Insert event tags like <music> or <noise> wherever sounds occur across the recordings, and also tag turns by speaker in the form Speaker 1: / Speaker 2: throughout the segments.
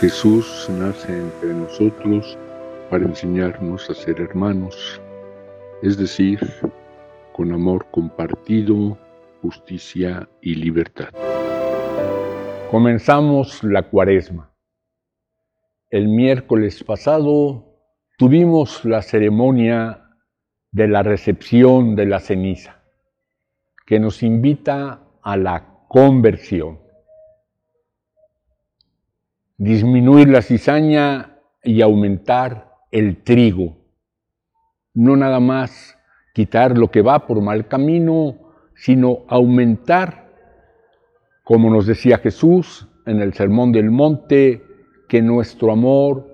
Speaker 1: Jesús nace entre nosotros para enseñarnos a ser hermanos, es decir, con amor compartido, justicia y libertad.
Speaker 2: Comenzamos la cuaresma. El miércoles pasado tuvimos la ceremonia de la recepción de la ceniza, que nos invita a la conversión disminuir la cizaña y aumentar el trigo. No nada más quitar lo que va por mal camino, sino aumentar, como nos decía Jesús en el Sermón del Monte, que nuestro amor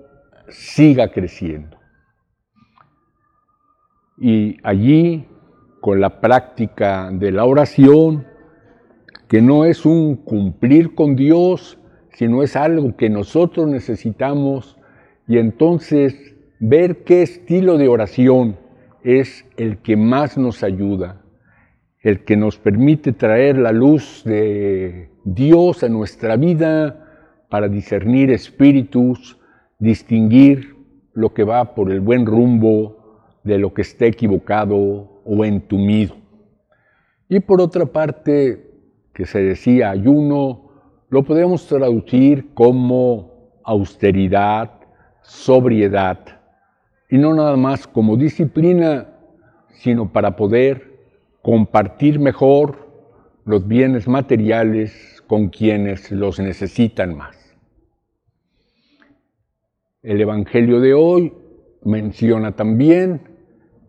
Speaker 2: siga creciendo. Y allí, con la práctica de la oración, que no es un cumplir con Dios, sino es algo que nosotros necesitamos y entonces ver qué estilo de oración es el que más nos ayuda, el que nos permite traer la luz de Dios a nuestra vida para discernir espíritus, distinguir lo que va por el buen rumbo de lo que está equivocado o entumido. Y por otra parte, que se decía ayuno, lo podemos traducir como austeridad, sobriedad, y no nada más como disciplina, sino para poder compartir mejor los bienes materiales con quienes los necesitan más. El Evangelio de hoy menciona también,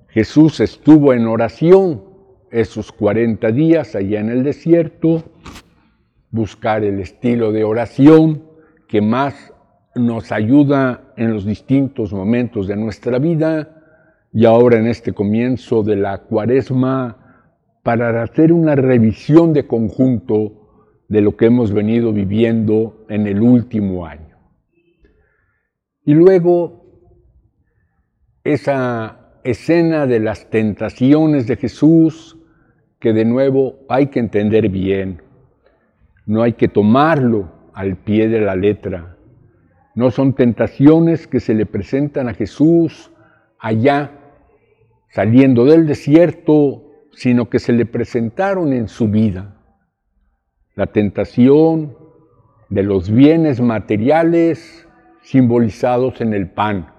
Speaker 2: Jesús estuvo en oración esos 40 días allá en el desierto, buscar el estilo de oración que más nos ayuda en los distintos momentos de nuestra vida y ahora en este comienzo de la cuaresma para hacer una revisión de conjunto de lo que hemos venido viviendo en el último año. Y luego esa escena de las tentaciones de Jesús que de nuevo hay que entender bien no hay que tomarlo al pie de la letra. No son tentaciones que se le presentan a Jesús allá, saliendo del desierto, sino que se le presentaron en su vida. La tentación de los bienes materiales simbolizados en el pan.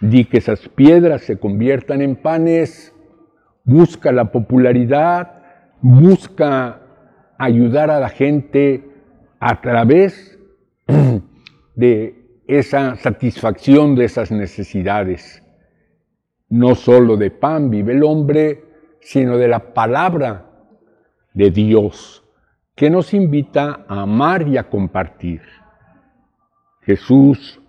Speaker 2: Di que esas piedras se conviertan en panes, busca la popularidad, busca ayudar a la gente a través <clears throat> de esa satisfacción de esas necesidades. No solo de pan vive el hombre, sino de la palabra de Dios, que nos invita a amar y a compartir. Jesús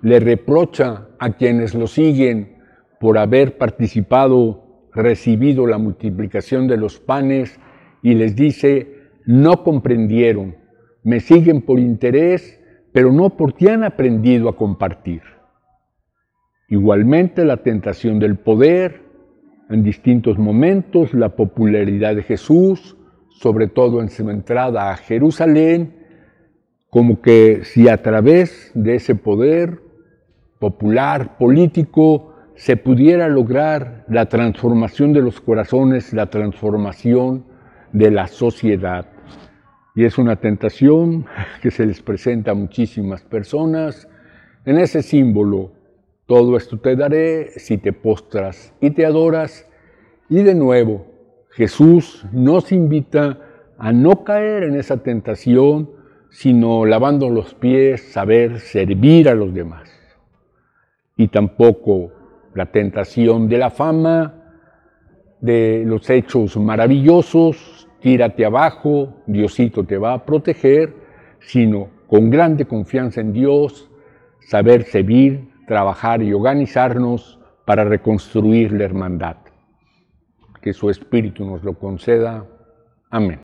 Speaker 2: le reprocha a quienes lo siguen por haber participado, recibido la multiplicación de los panes, y les dice, no comprendieron, me siguen por interés, pero no porque han aprendido a compartir. Igualmente la tentación del poder, en distintos momentos la popularidad de Jesús, sobre todo en su entrada a Jerusalén, como que si a través de ese poder popular, político, se pudiera lograr la transformación de los corazones, la transformación de la sociedad. Y es una tentación que se les presenta a muchísimas personas. En ese símbolo, todo esto te daré si te postras y te adoras. Y de nuevo, Jesús nos invita a no caer en esa tentación, sino lavando los pies, saber servir a los demás. Y tampoco la tentación de la fama, de los hechos maravillosos, tírate abajo, Diosito te va a proteger, sino con grande confianza en Dios, saber servir, trabajar y organizarnos para reconstruir la hermandad. Que su Espíritu nos lo conceda. Amén.